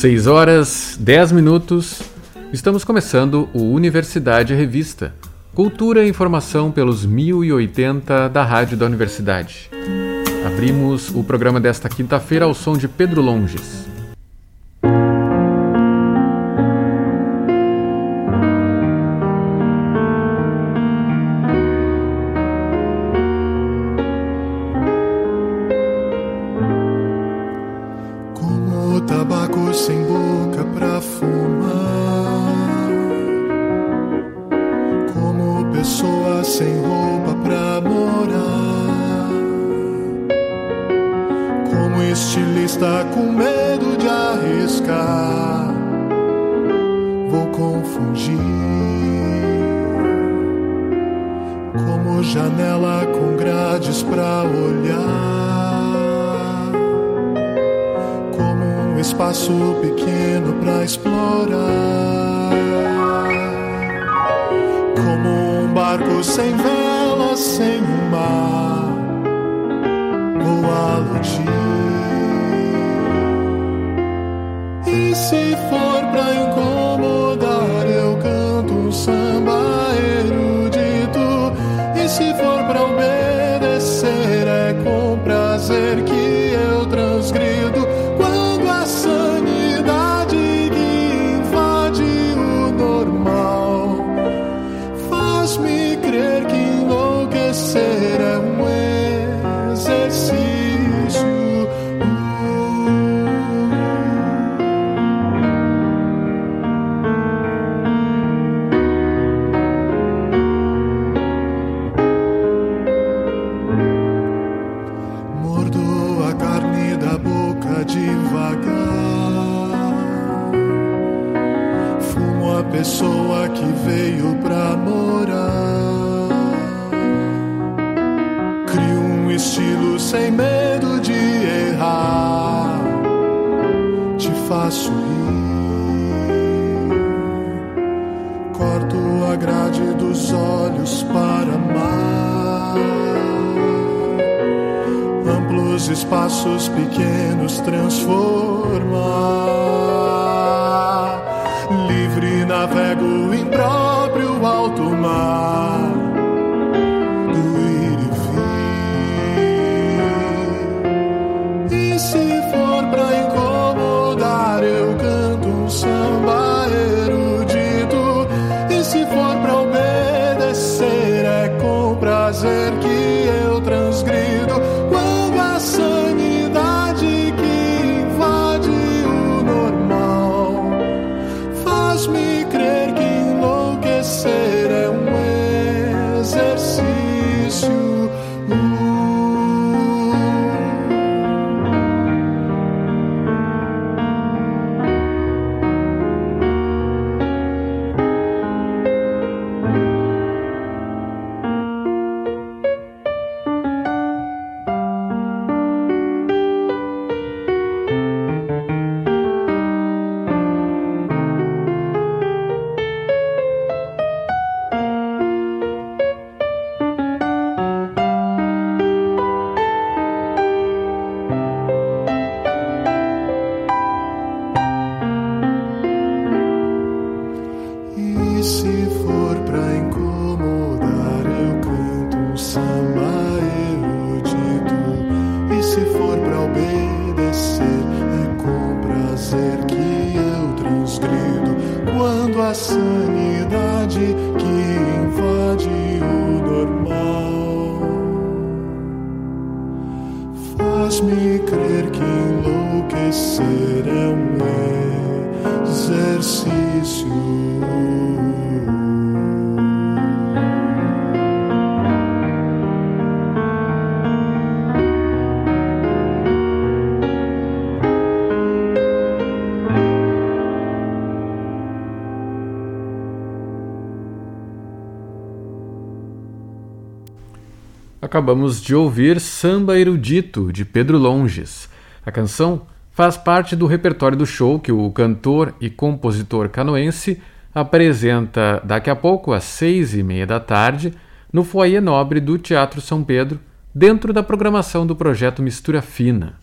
6 horas 10 minutos. Estamos começando o Universidade Revista. Cultura e informação pelos 1080 da Rádio da Universidade. Abrimos o programa desta quinta-feira ao som de Pedro Longes. E se for pra incomodar? passos pequenos transformar. Acabamos de ouvir Samba Erudito, de Pedro Longes. A canção faz parte do repertório do show que o cantor e compositor canoense apresenta daqui a pouco, às seis e meia da tarde, no foyer nobre do Teatro São Pedro, dentro da programação do projeto Mistura Fina.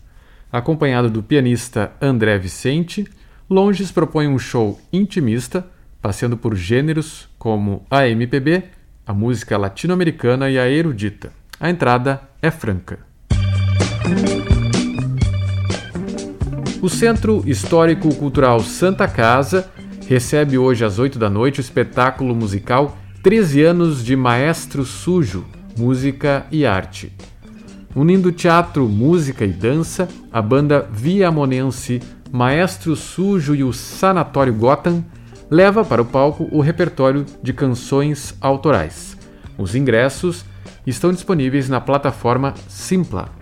Acompanhado do pianista André Vicente, Longes propõe um show intimista, passeando por gêneros como a MPB, a música latino-americana e a erudita. A entrada é franca. O Centro Histórico Cultural Santa Casa recebe hoje às 8 da noite o espetáculo musical 13 anos de Maestro Sujo, Música e Arte. Unindo teatro, música e dança, a banda viamonense Maestro Sujo e o Sanatório Gotham leva para o palco o repertório de canções autorais. Os ingressos estão disponíveis na plataforma Simpla.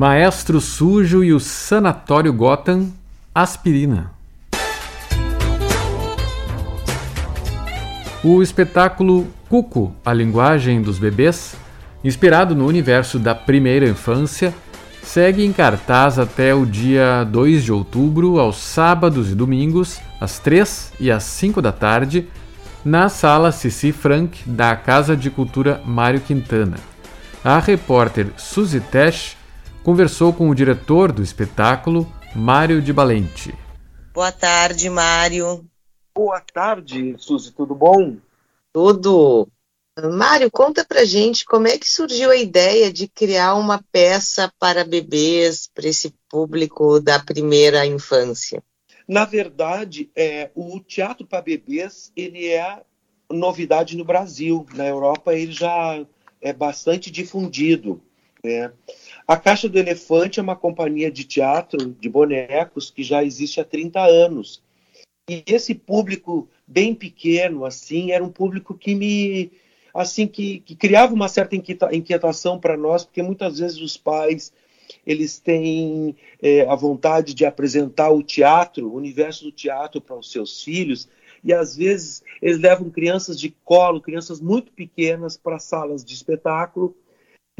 Maestro Sujo e o Sanatório Gotham, Aspirina. O espetáculo Cuco, a linguagem dos bebês, inspirado no universo da primeira infância, segue em cartaz até o dia 2 de outubro, aos sábados e domingos, às 3 e às 5 da tarde, na sala Cici Frank da Casa de Cultura Mário Quintana. A repórter Suzy Tesch conversou com o diretor do espetáculo, Mário de Balente. Boa tarde, Mário. Boa tarde, Suzy, tudo bom? Tudo. Mário, conta pra gente como é que surgiu a ideia de criar uma peça para bebês, para esse público da primeira infância. Na verdade, é, o teatro para bebês ele é novidade no Brasil. Na Europa ele já é bastante difundido. Né? A Caixa do Elefante é uma companhia de teatro de bonecos que já existe há 30 anos. E esse público bem pequeno, assim, era um público que me assim que, que criava uma certa inquietação para nós, porque muitas vezes os pais eles têm é, a vontade de apresentar o teatro, o universo do teatro para os seus filhos, e às vezes eles levam crianças de colo, crianças muito pequenas, para salas de espetáculo,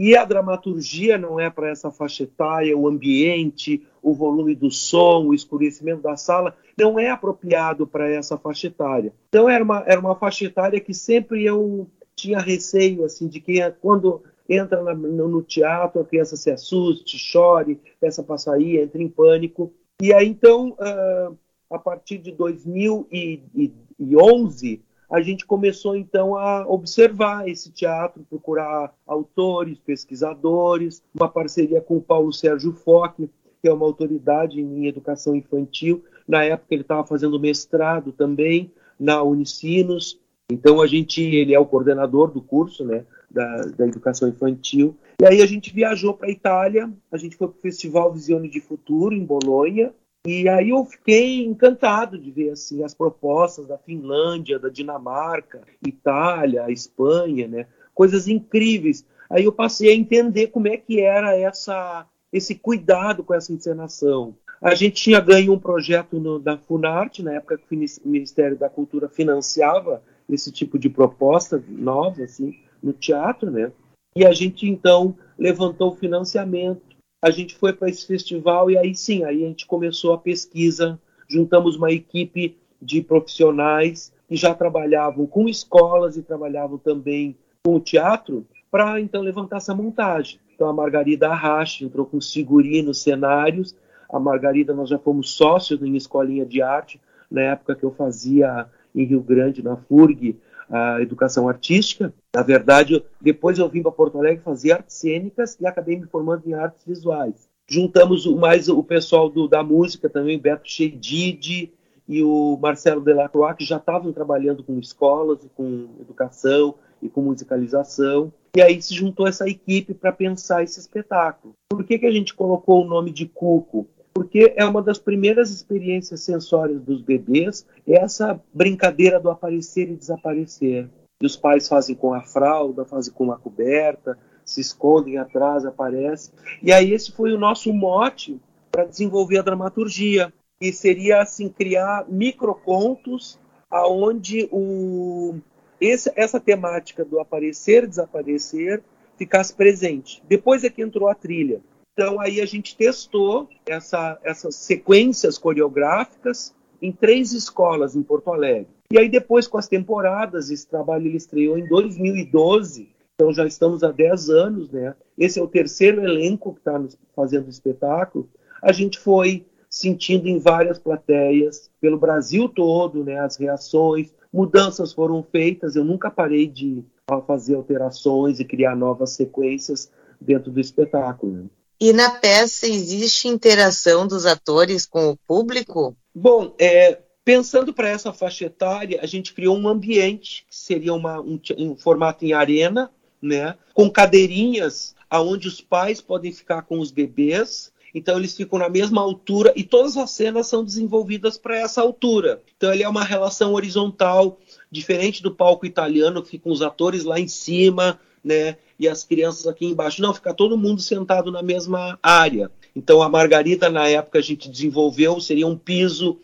e a dramaturgia não é para essa faixa etária, o ambiente, o volume do som, o escurecimento da sala, não é apropriado para essa faixa etária. Então era uma, era uma faixa etária que sempre eu tinha receio assim de que quando entra na, no, no, teatro a criança se assuste, chore, peça para sair, entre em pânico. E aí então, uh, a partir de 2011, a gente começou então a observar esse teatro, procurar autores, pesquisadores, uma parceria com o Paulo Sérgio Foque, que é uma autoridade em educação infantil. Na época ele estava fazendo mestrado também na Unicinos, então a gente, ele é o coordenador do curso, né, da, da educação infantil. E aí a gente viajou para a Itália, a gente foi para o Festival Visione de Futuro em Bolonha, e aí eu fiquei encantado de ver assim as propostas da Finlândia, da Dinamarca, Itália, Espanha, né, coisas incríveis. Aí eu passei a entender como é que era essa esse cuidado com essa encenação. A gente tinha ganho um projeto no, da Funarte, na época que o Ministério da Cultura financiava esse tipo de proposta nova assim no teatro, né? E a gente então levantou o financiamento. A gente foi para esse festival e aí sim, aí a gente começou a pesquisa, juntamos uma equipe de profissionais que já trabalhavam com escolas e trabalhavam também com o teatro para então levantar essa montagem. Então a Margarida Arrache entrou com figurinos, cenários. A Margarida nós já fomos sócios em escolinha de arte na época que eu fazia em Rio Grande, na FURG, a educação artística. Na verdade, depois eu vim para Porto Alegre fazer artes cênicas e acabei me formando em artes visuais. Juntamos mais o pessoal do, da música também, Beto Chedid e o Marcelo Delacroix, que já estavam trabalhando com escolas, com educação e com musicalização. E aí se juntou essa equipe para pensar esse espetáculo. Por que, que a gente colocou o nome de Cuco? Porque é uma das primeiras experiências sensórias dos bebês, é essa brincadeira do aparecer e desaparecer. E os pais fazem com a fralda, fazem com a coberta, se escondem atrás, aparecem. E aí esse foi o nosso mote para desenvolver a dramaturgia, que seria assim criar microcontos aonde o esse, essa temática do aparecer desaparecer ficasse presente. Depois é que entrou a trilha. Então aí a gente testou essa, essas sequências coreográficas em três escolas em Porto Alegre. E aí depois com as temporadas, esse trabalho ele estreou em 2012, então já estamos há 10 anos, né? Esse é o terceiro elenco que está fazendo o espetáculo. A gente foi sentindo em várias plateias, pelo Brasil todo, né, as reações, mudanças foram feitas, eu nunca parei de fazer alterações e criar novas sequências dentro do espetáculo. E na peça existe interação dos atores com o público? Bom, é, pensando para essa faixa etária, a gente criou um ambiente que seria uma, um, um formato em arena, né, com cadeirinhas aonde os pais podem ficar com os bebês. Então eles ficam na mesma altura e todas as cenas são desenvolvidas para essa altura. Então ele é uma relação horizontal, diferente do palco italiano, que ficam os atores lá em cima, né? E as crianças aqui embaixo. Não, fica todo mundo sentado na mesma área. Então a margarida na época a gente desenvolveu seria um piso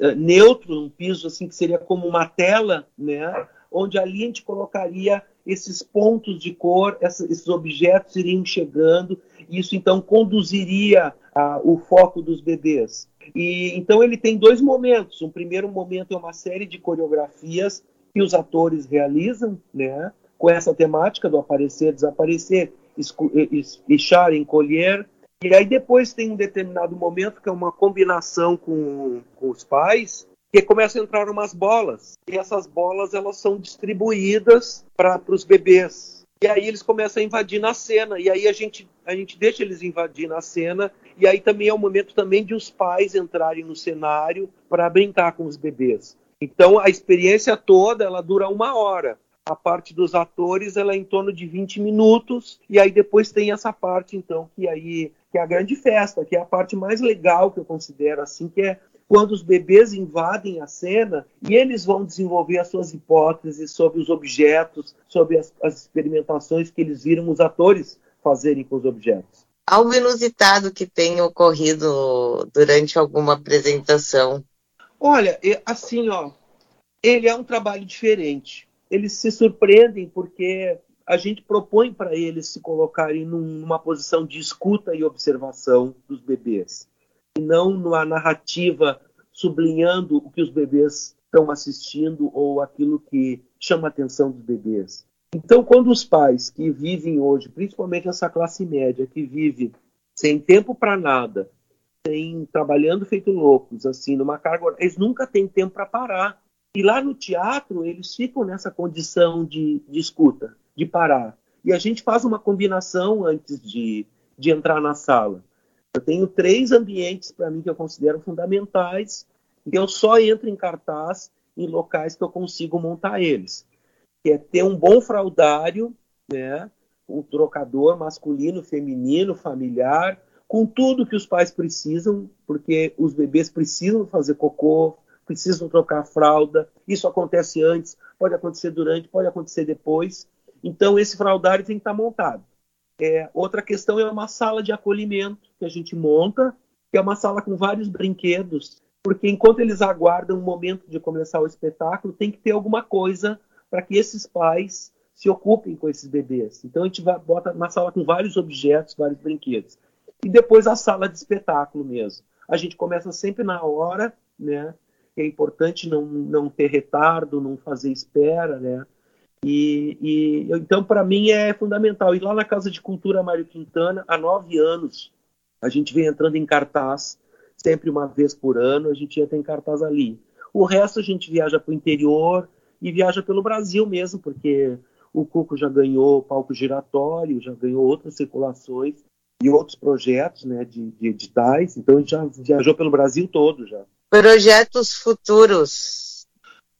uh, neutro, um piso assim que seria como uma tela, né? Onde ali a gente colocaria esses pontos de cor, esses objetos iriam chegando, e isso então conduziria uh, o foco dos bebês. E então ele tem dois momentos. Um primeiro momento é uma série de coreografias que os atores realizam, né? Com essa temática do aparecer, desaparecer, ixar, encolher. E aí depois tem um determinado momento que é uma combinação com, com os pais, E começam a entrar umas bolas, e essas bolas elas são distribuídas para os bebês. E aí eles começam a invadir na cena, e aí a gente, a gente deixa eles invadir na cena, e aí também é o momento também de os pais entrarem no cenário para brincar com os bebês. Então a experiência toda ela dura uma hora. A parte dos atores ela é em torno de 20 minutos e aí depois tem essa parte então que aí que é a grande festa, que é a parte mais legal que eu considero assim, que é quando os bebês invadem a cena e eles vão desenvolver as suas hipóteses sobre os objetos, sobre as, as experimentações que eles viram os atores fazerem com os objetos. Algo inusitado que tenha ocorrido durante alguma apresentação Olha, assim, ó, ele é um trabalho diferente. Eles se surpreendem porque a gente propõe para eles se colocarem numa posição de escuta e observação dos bebês, e não numa narrativa sublinhando o que os bebês estão assistindo ou aquilo que chama a atenção dos bebês. Então, quando os pais que vivem hoje, principalmente essa classe média, que vive sem tempo para nada, tem trabalhando feito loucos, assim, numa carga, eles nunca têm tempo para parar. E lá no teatro, eles ficam nessa condição de, de escuta, de parar. E a gente faz uma combinação antes de, de entrar na sala. Eu tenho três ambientes para mim que eu considero fundamentais, e eu só entro em cartaz em locais que eu consigo montar eles. Que é ter um bom fraudário, né? um trocador masculino, feminino, familiar, com tudo que os pais precisam, porque os bebês precisam fazer cocô, precisam trocar fralda. Isso acontece antes, pode acontecer durante, pode acontecer depois. Então, esse fraldário tem que estar montado. É, outra questão é uma sala de acolhimento que a gente monta, que é uma sala com vários brinquedos, porque enquanto eles aguardam o momento de começar o espetáculo, tem que ter alguma coisa para que esses pais se ocupem com esses bebês. Então a gente vai, bota uma sala com vários objetos, vários brinquedos e depois a sala de espetáculo mesmo. A gente começa sempre na hora, né? É importante não, não ter retardo, não fazer espera, né? E, e então para mim é fundamental. E lá na Casa de Cultura Mário Quintana, há nove anos, a gente vem entrando em cartaz, sempre uma vez por ano, a gente entra em cartaz ali. O resto a gente viaja para o interior e viaja pelo Brasil mesmo, porque o Cuco já ganhou palco giratório, já ganhou outras circulações e outros projetos né, de, de editais. Então, a gente já viajou pelo Brasil todo já. Projetos futuros.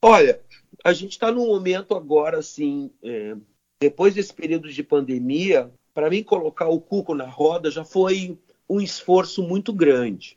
Olha, a gente está num momento agora, assim, é, depois desse período de pandemia, para mim colocar o Cuco na roda já foi um esforço muito grande,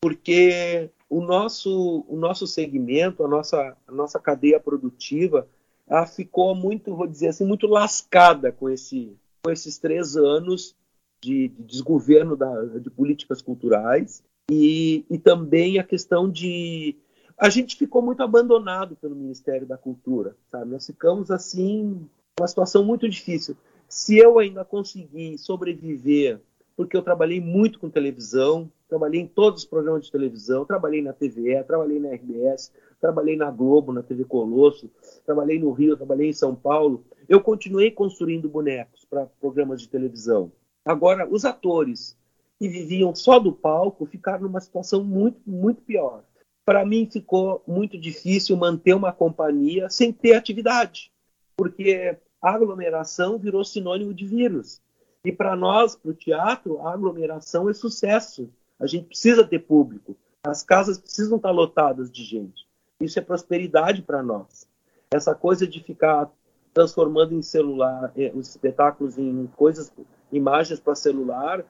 porque o nosso, o nosso segmento, a nossa, a nossa cadeia produtiva, ela ficou muito, vou dizer assim, muito lascada com, esse, com esses três anos de, de desgoverno da, de políticas culturais e, e também a questão de a gente ficou muito abandonado pelo Ministério da Cultura, sabe? Nós ficamos assim, uma situação muito difícil. Se eu ainda conseguir sobreviver, porque eu trabalhei muito com televisão, trabalhei em todos os programas de televisão, trabalhei na TVE, trabalhei na RBS, trabalhei na Globo, na TV Colosso, trabalhei no Rio, trabalhei em São Paulo. Eu continuei construindo bonecos para programas de televisão. Agora, os atores que viviam só do palco ficaram numa situação muito, muito pior. Para mim, ficou muito difícil manter uma companhia sem ter atividade, porque a aglomeração virou sinônimo de vírus. E para nós, para o teatro, a aglomeração é sucesso. A gente precisa ter público. As casas precisam estar lotadas de gente. Isso é prosperidade para nós. Essa coisa de ficar transformando em celular eh, os espetáculos em coisas imagens para celular,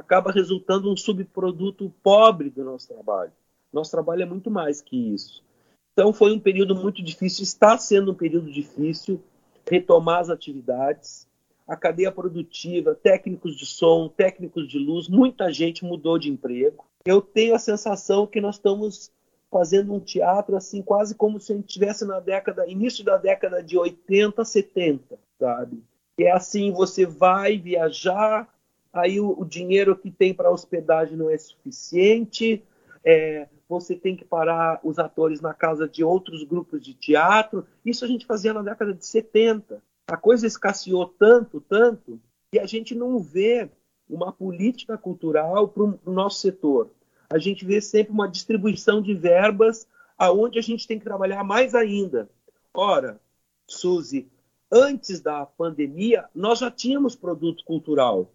acaba resultando um subproduto pobre do nosso trabalho. Nosso trabalho é muito mais que isso. Então foi um período muito difícil, está sendo um período difícil retomar as atividades. A cadeia produtiva, técnicos de som, técnicos de luz, muita gente mudou de emprego. Eu tenho a sensação que nós estamos fazendo um teatro assim quase como se a gente estivesse na década início da década de 80, 70, sabe? é assim, você vai viajar, aí o, o dinheiro que tem para hospedagem não é suficiente, é, você tem que parar os atores na casa de outros grupos de teatro. Isso a gente fazia na década de 70. A coisa escasseou tanto, tanto, que a gente não vê uma política cultural para o nosso setor. A gente vê sempre uma distribuição de verbas aonde a gente tem que trabalhar mais ainda. Ora, Suzy, antes da pandemia, nós já tínhamos produto cultural.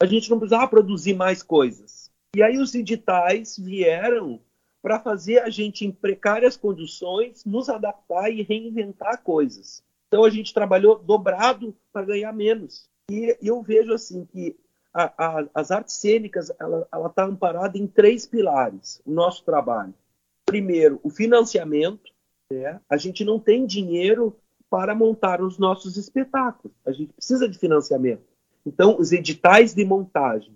A gente não precisava produzir mais coisas. E aí os editais vieram para fazer a gente, em precárias condições, nos adaptar e reinventar coisas. Então a gente trabalhou dobrado para ganhar menos. E eu vejo assim que a, a, as artes cênicas ela está amparada em três pilares. O nosso trabalho. Primeiro, o financiamento. Né? A gente não tem dinheiro para montar os nossos espetáculos. A gente precisa de financiamento. Então, os editais de montagem.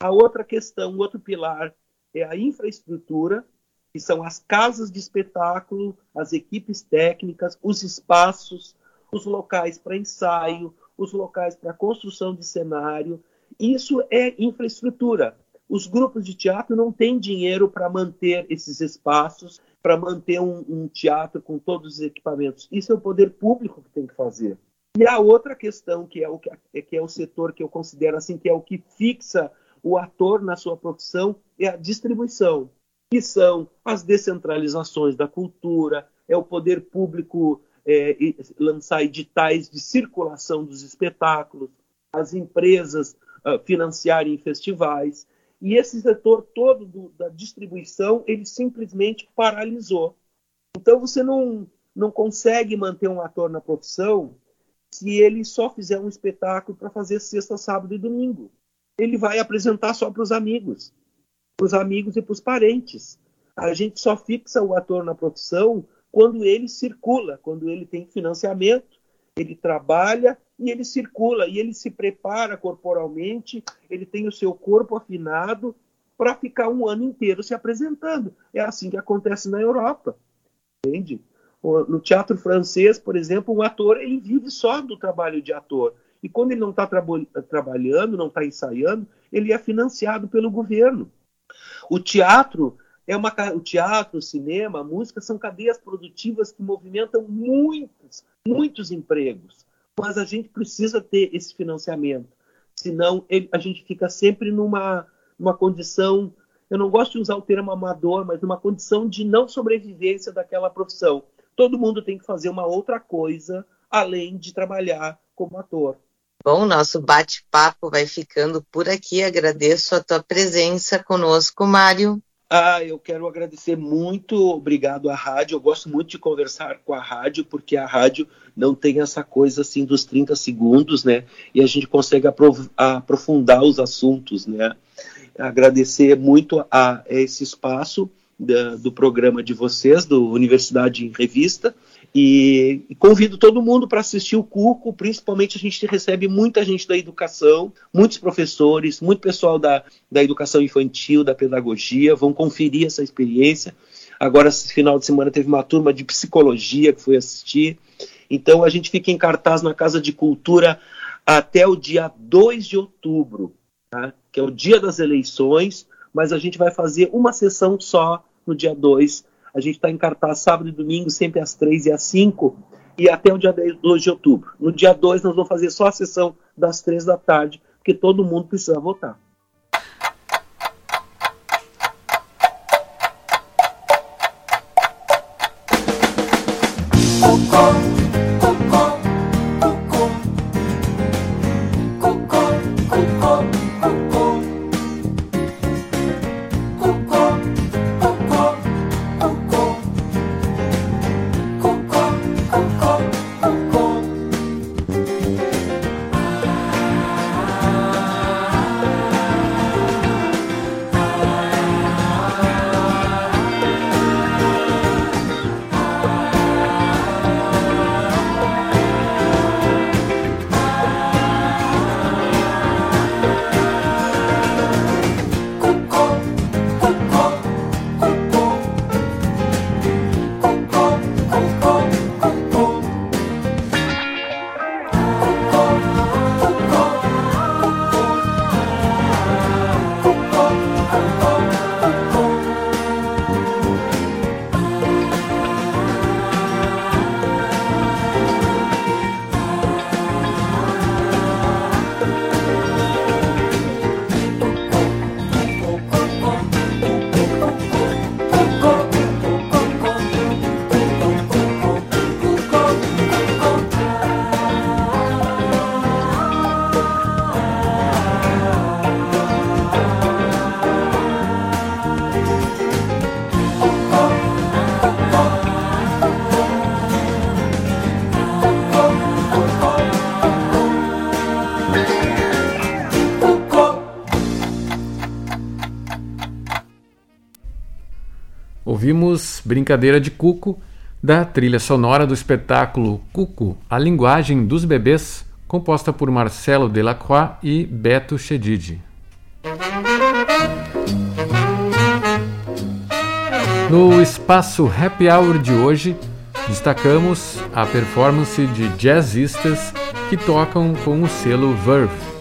A outra questão, outro pilar é a infraestrutura, que são as casas de espetáculo, as equipes técnicas, os espaços, os locais para ensaio, os locais para construção de cenário. Isso é infraestrutura. Os grupos de teatro não têm dinheiro para manter esses espaços, para manter um, um, teatro com todos os equipamentos. Isso é o poder público que tem que fazer. E a outra questão, que é o, que é o setor que eu considero assim, que é o que fixa o ator na sua profissão, é a distribuição, que são as descentralizações da cultura, é o poder público é, lançar editais de circulação dos espetáculos, as empresas uh, financiarem festivais. E esse setor todo do, da distribuição, ele simplesmente paralisou. Então você não, não consegue manter um ator na profissão se ele só fizer um espetáculo para fazer sexta, sábado e domingo. Ele vai apresentar só para os amigos, para os amigos e para os parentes. A gente só fixa o ator na profissão quando ele circula, quando ele tem financiamento, ele trabalha e ele circula, e ele se prepara corporalmente, ele tem o seu corpo afinado para ficar um ano inteiro se apresentando. É assim que acontece na Europa, entende? No teatro francês, por exemplo, um ator ele vive só do trabalho de ator. E quando ele não está tra trabalhando, não está ensaiando, ele é financiado pelo governo. O teatro é uma, o teatro, o cinema, a música são cadeias produtivas que movimentam muitos, muitos empregos. Mas a gente precisa ter esse financiamento. Senão ele, a gente fica sempre numa, numa condição, eu não gosto de usar o termo amador, mas numa condição de não sobrevivência daquela profissão. Todo mundo tem que fazer uma outra coisa além de trabalhar como ator. Bom, nosso bate-papo vai ficando por aqui. Agradeço a tua presença conosco, Mário. Ah, eu quero agradecer muito, obrigado à rádio. Eu gosto muito de conversar com a rádio, porque a rádio não tem essa coisa assim dos 30 segundos, né? E a gente consegue aprofundar os assuntos, né? Agradecer muito a, a esse espaço da, do programa de vocês, do Universidade em Revista. E, e convido todo mundo para assistir o Cuco, principalmente a gente recebe muita gente da educação, muitos professores, muito pessoal da, da educação infantil, da pedagogia, vão conferir essa experiência. Agora, esse final de semana, teve uma turma de psicologia que foi assistir. Então, a gente fica em cartaz na Casa de Cultura até o dia 2 de outubro, tá? que é o dia das eleições, mas a gente vai fazer uma sessão só no dia 2 a gente está em cartaz sábado e domingo, sempre às 3 e às 5, e até o dia 2 de outubro. No dia 2, nós vamos fazer só a sessão das 3 da tarde, porque todo mundo precisa votar. Ouvimos Brincadeira de Cuco, da trilha sonora do espetáculo Cuco, a linguagem dos bebês, composta por Marcelo Delacroix e Beto Chedid. No espaço Happy Hour de hoje, destacamos a performance de jazzistas que tocam com o selo Verve.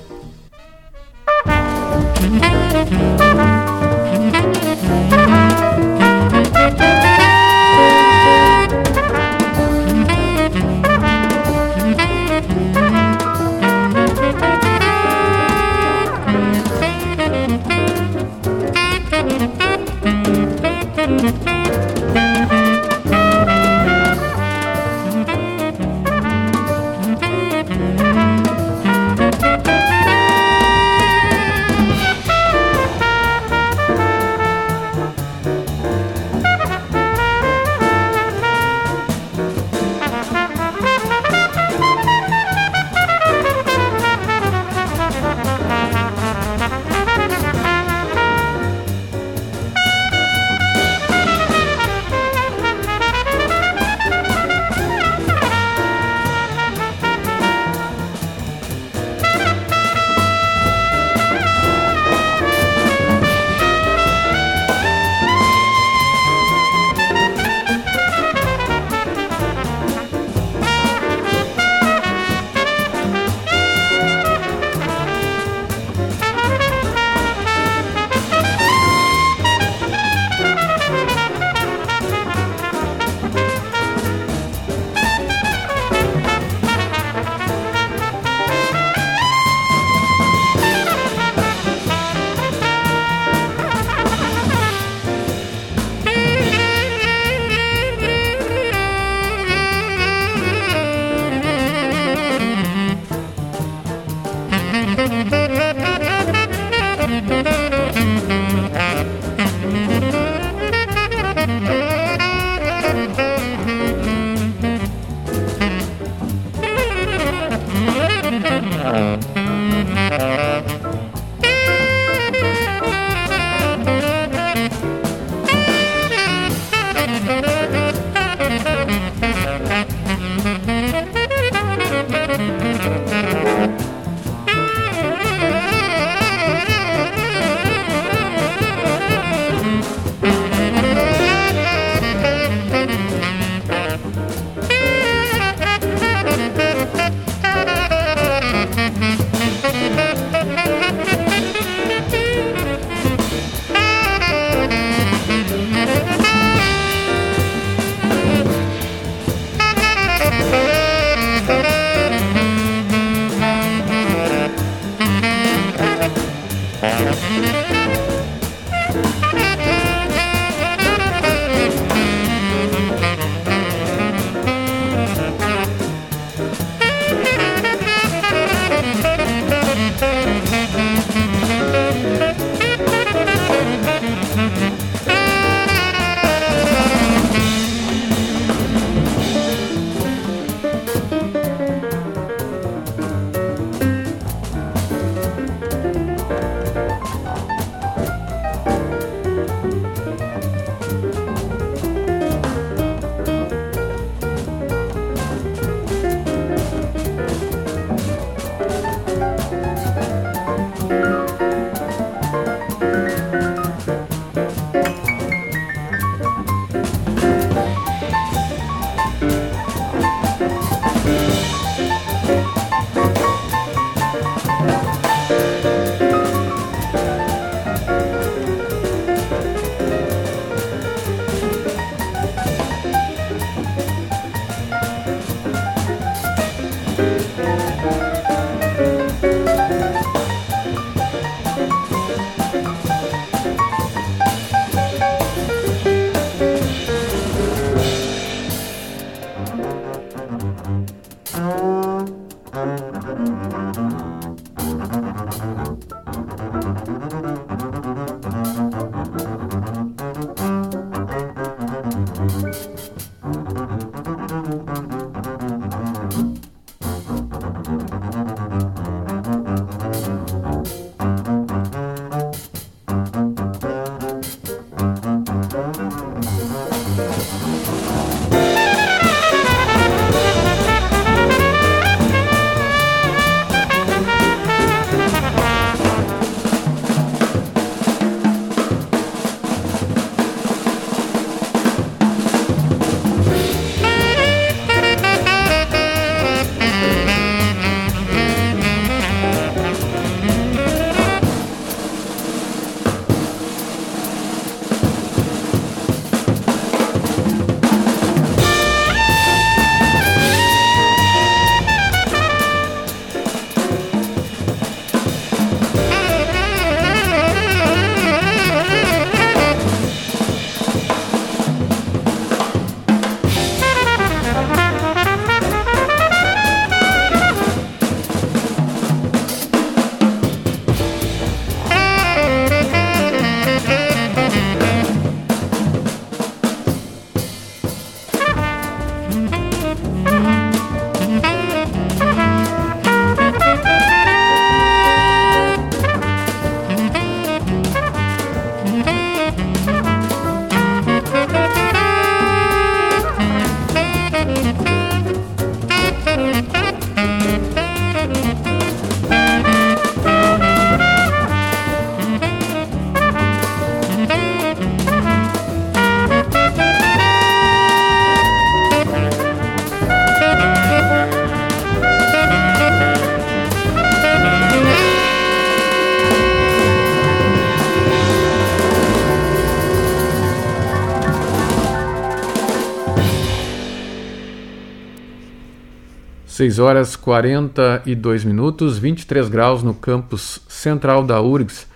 6 horas 42 minutos, 23 graus no campus central da URGS,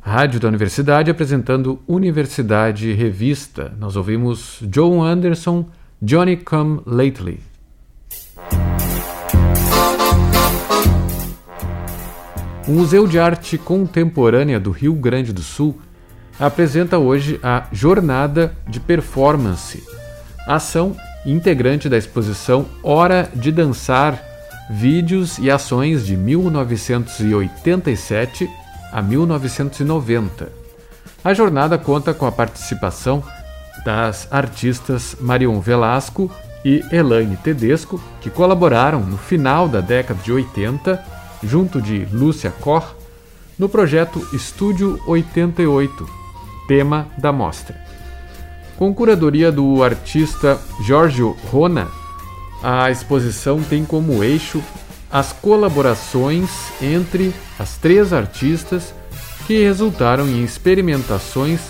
rádio da universidade, apresentando Universidade Revista. Nós ouvimos Joe Anderson, Johnny Come Lately. O Museu de Arte Contemporânea do Rio Grande do Sul apresenta hoje a Jornada de Performance, ação integrante da exposição Hora de Dançar, vídeos e ações de 1987 a 1990. A jornada conta com a participação das artistas Marion Velasco e Elaine Tedesco, que colaboraram no final da década de 80, junto de Lúcia Cor, no projeto Estúdio 88, tema da mostra. Com curadoria do artista Giorgio Rona, a exposição tem como eixo as colaborações entre as três artistas que resultaram em experimentações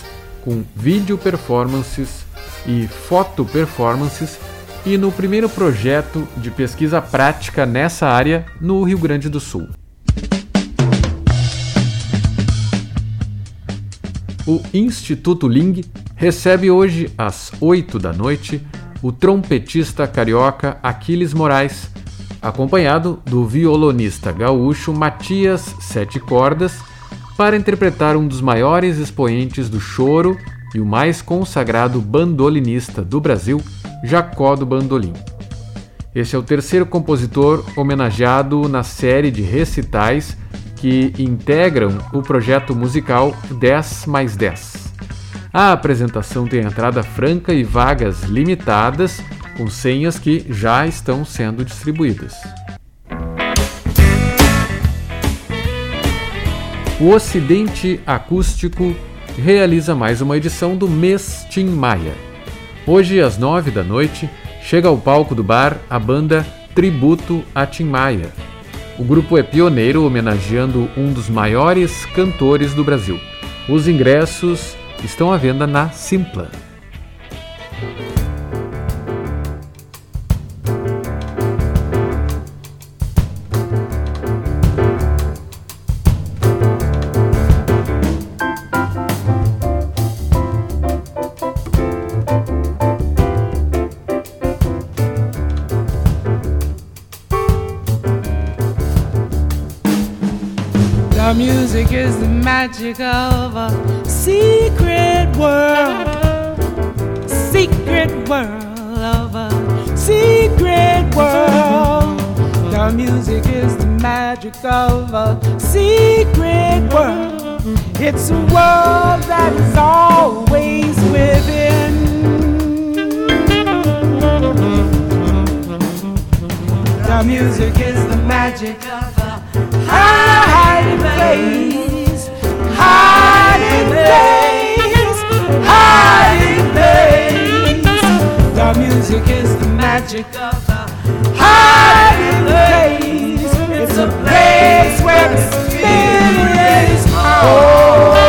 com vídeo performances e foto performances e no primeiro projeto de pesquisa prática nessa área no Rio Grande do Sul. O Instituto Ling recebe hoje, às 8 da noite, o trompetista carioca Aquiles Moraes, acompanhado do violonista gaúcho Matias Sete Cordas, para interpretar um dos maiores expoentes do choro e o mais consagrado bandolinista do Brasil, Jacó do Bandolim. Este é o terceiro compositor homenageado na série de recitais que integram o projeto musical 10 mais 10. A apresentação tem entrada franca e vagas limitadas, com senhas que já estão sendo distribuídas. O Ocidente Acústico realiza mais uma edição do Mês Tim Maia. Hoje, às nove da noite, chega ao palco do bar a banda Tributo a Tim Maia. O grupo é pioneiro homenageando um dos maiores cantores do Brasil. Os ingressos estão à venda na Simpla. The It's a world that is always within. The music is the magic of a hiding place, hiding place, hiding place. The music is the magic of a hiding place. It's a place where the spirit home.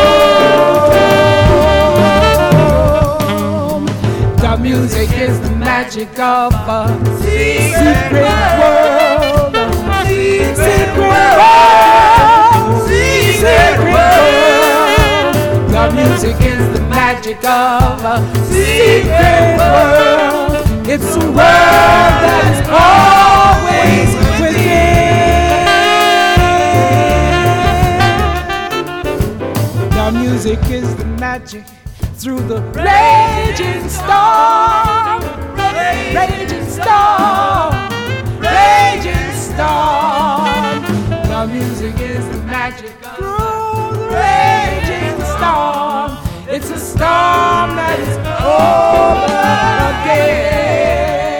The music is the magic of a secret world. Secret world. Secret world. The music is the magic of a secret world. It's a world that is always The music is the magic. Through the raging storm, raging storm, raging storm. The music is the magic. Through the raging storm. It's a storm that is over again.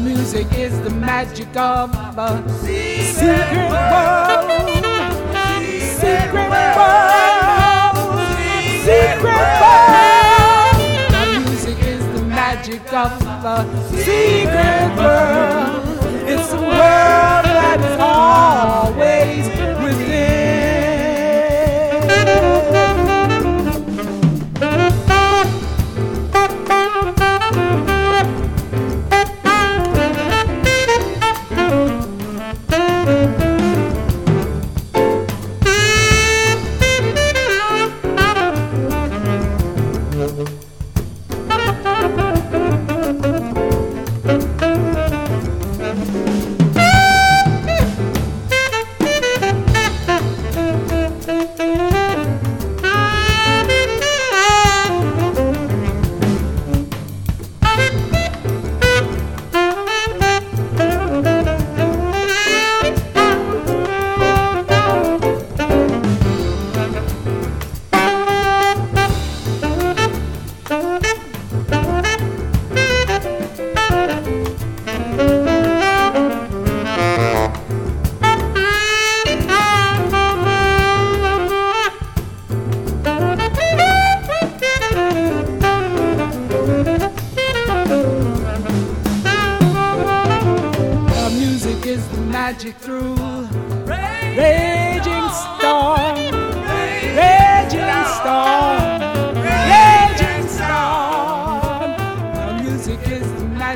Music is the magic of a secret world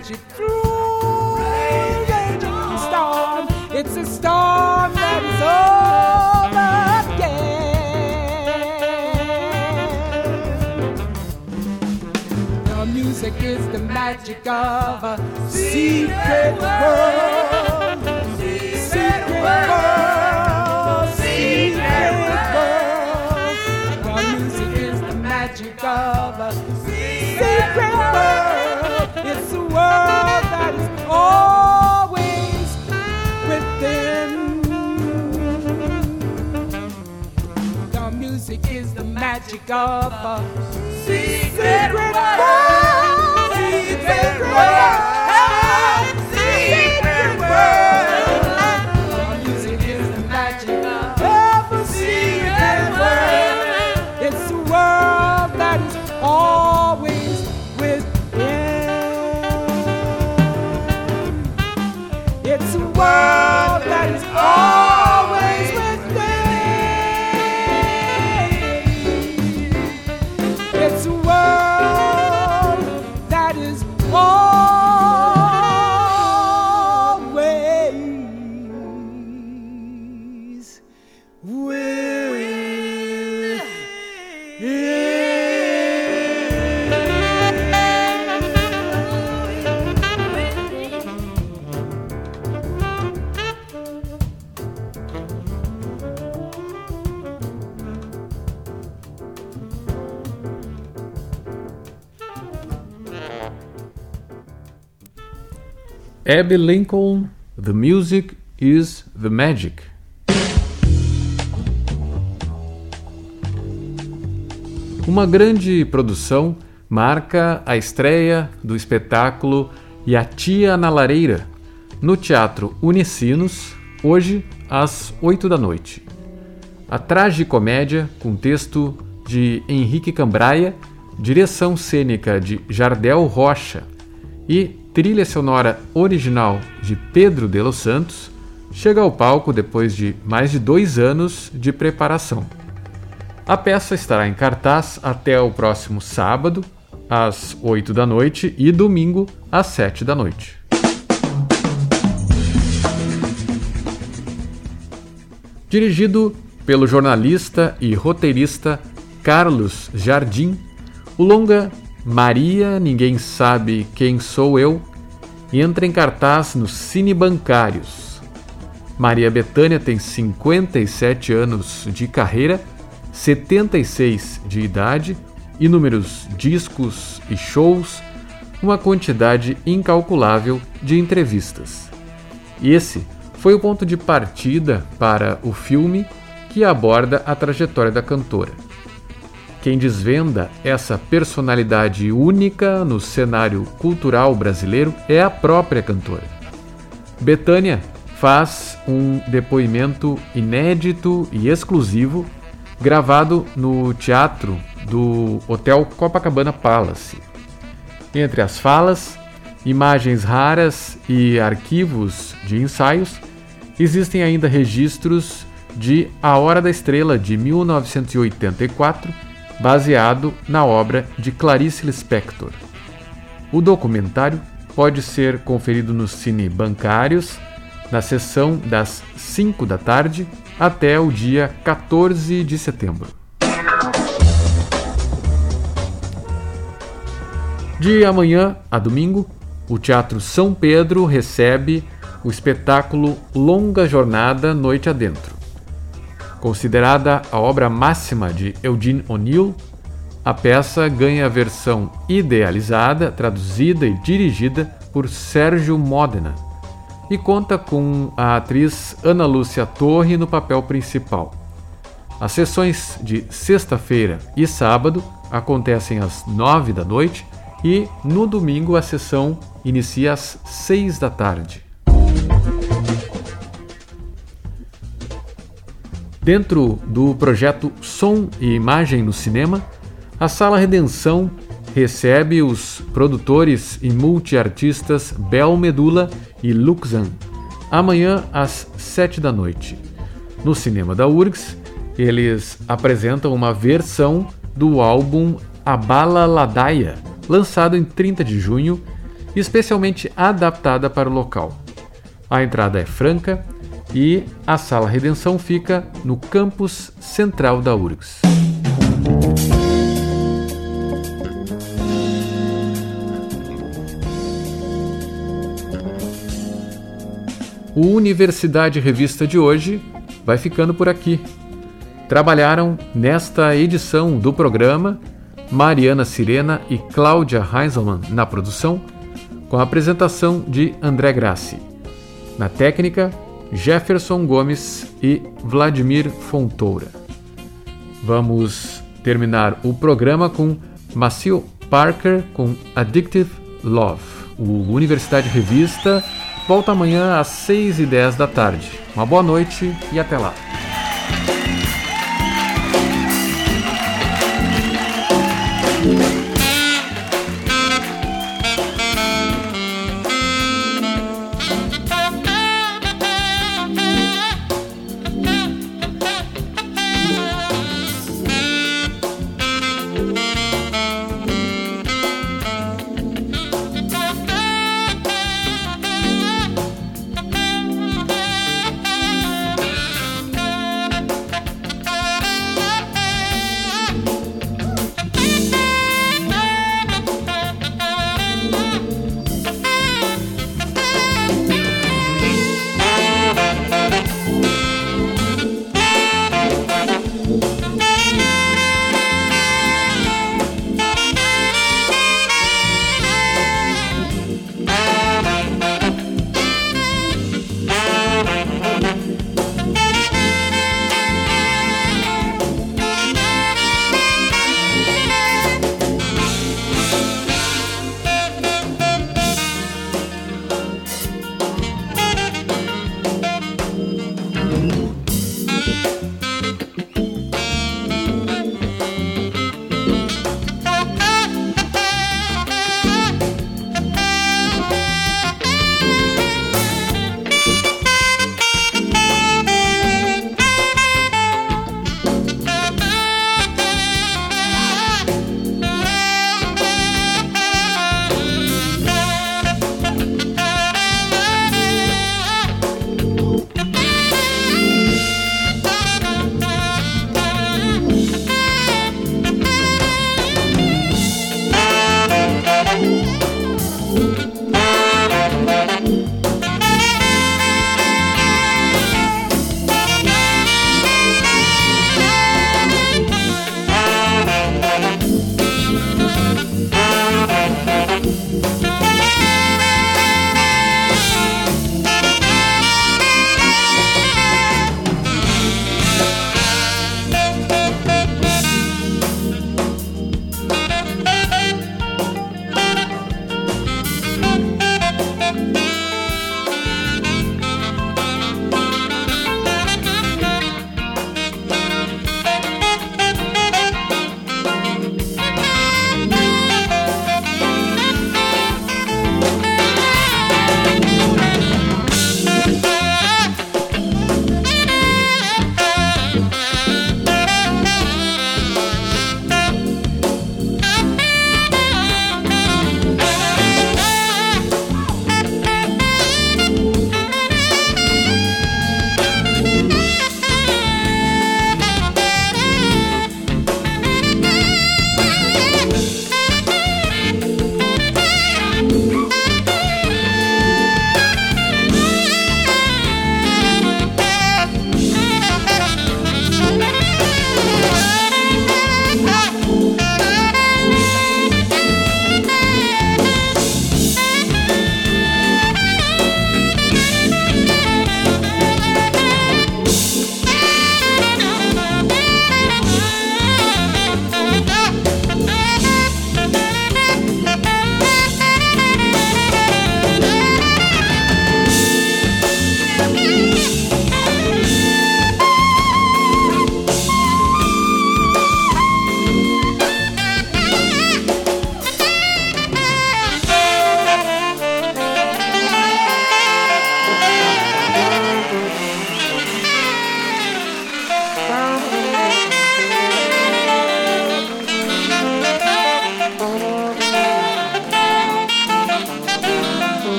the magic through raging storm. It's a storm that is over again. The music is the magic of a secret world. Magic of a secret world. Secret world. Abby Lincoln, The Music is the Magic. Uma grande produção marca a estreia do espetáculo E a Tia na Lareira, no Teatro Unicinos, hoje às 8 da noite. A tragicomédia, com texto de Henrique Cambraia, direção cênica de Jardel Rocha e trilha sonora original de Pedro de los Santos, chega ao palco depois de mais de dois anos de preparação. A peça estará em cartaz até o próximo sábado, às 8 da noite, e domingo, às 7 da noite. Dirigido pelo jornalista e roteirista Carlos Jardim, o longa Maria Ninguém Sabe Quem Sou Eu entra em cartaz nos Cine Bancários. Maria Bethânia tem 57 anos de carreira, 76 de idade, inúmeros discos e shows, uma quantidade incalculável de entrevistas. Esse foi o ponto de partida para o filme que aborda a trajetória da cantora. Quem desvenda essa personalidade única no cenário cultural brasileiro é a própria cantora. Betânia faz um depoimento inédito e exclusivo gravado no teatro do Hotel Copacabana Palace. Entre as falas, imagens raras e arquivos de ensaios, existem ainda registros de A Hora da Estrela de 1984, baseado na obra de Clarice Lispector. O documentário pode ser conferido nos cine bancários na sessão das 5 da tarde até o dia 14 de setembro. De amanhã a domingo, o Teatro São Pedro recebe o espetáculo Longa Jornada Noite Adentro. Considerada a obra máxima de Eugene O'Neill, a peça ganha a versão idealizada, traduzida e dirigida por Sérgio Modena e conta com a atriz Ana Lúcia Torre no papel principal. As sessões de sexta-feira e sábado acontecem às nove da noite e no domingo a sessão inicia às seis da tarde. Dentro do projeto Som e Imagem no Cinema, a Sala Redenção recebe os produtores e multiartistas Bel Medula e Luxan, amanhã às sete da noite. No cinema da URGS, eles apresentam uma versão do álbum Abala Ladaia, lançado em 30 de junho, especialmente adaptada para o local. A entrada é franca e a Sala Redenção fica no campus central da URGS. O Universidade Revista de hoje vai ficando por aqui. Trabalharam nesta edição do programa Mariana Sirena e Cláudia Heiselmann na produção, com a apresentação de André Grassi. Na técnica, Jefferson Gomes e Vladimir Fontoura. Vamos terminar o programa com Macio Parker com Addictive Love. O Universidade Revista volta amanhã às 6 e 10 da tarde. Uma boa noite e até lá.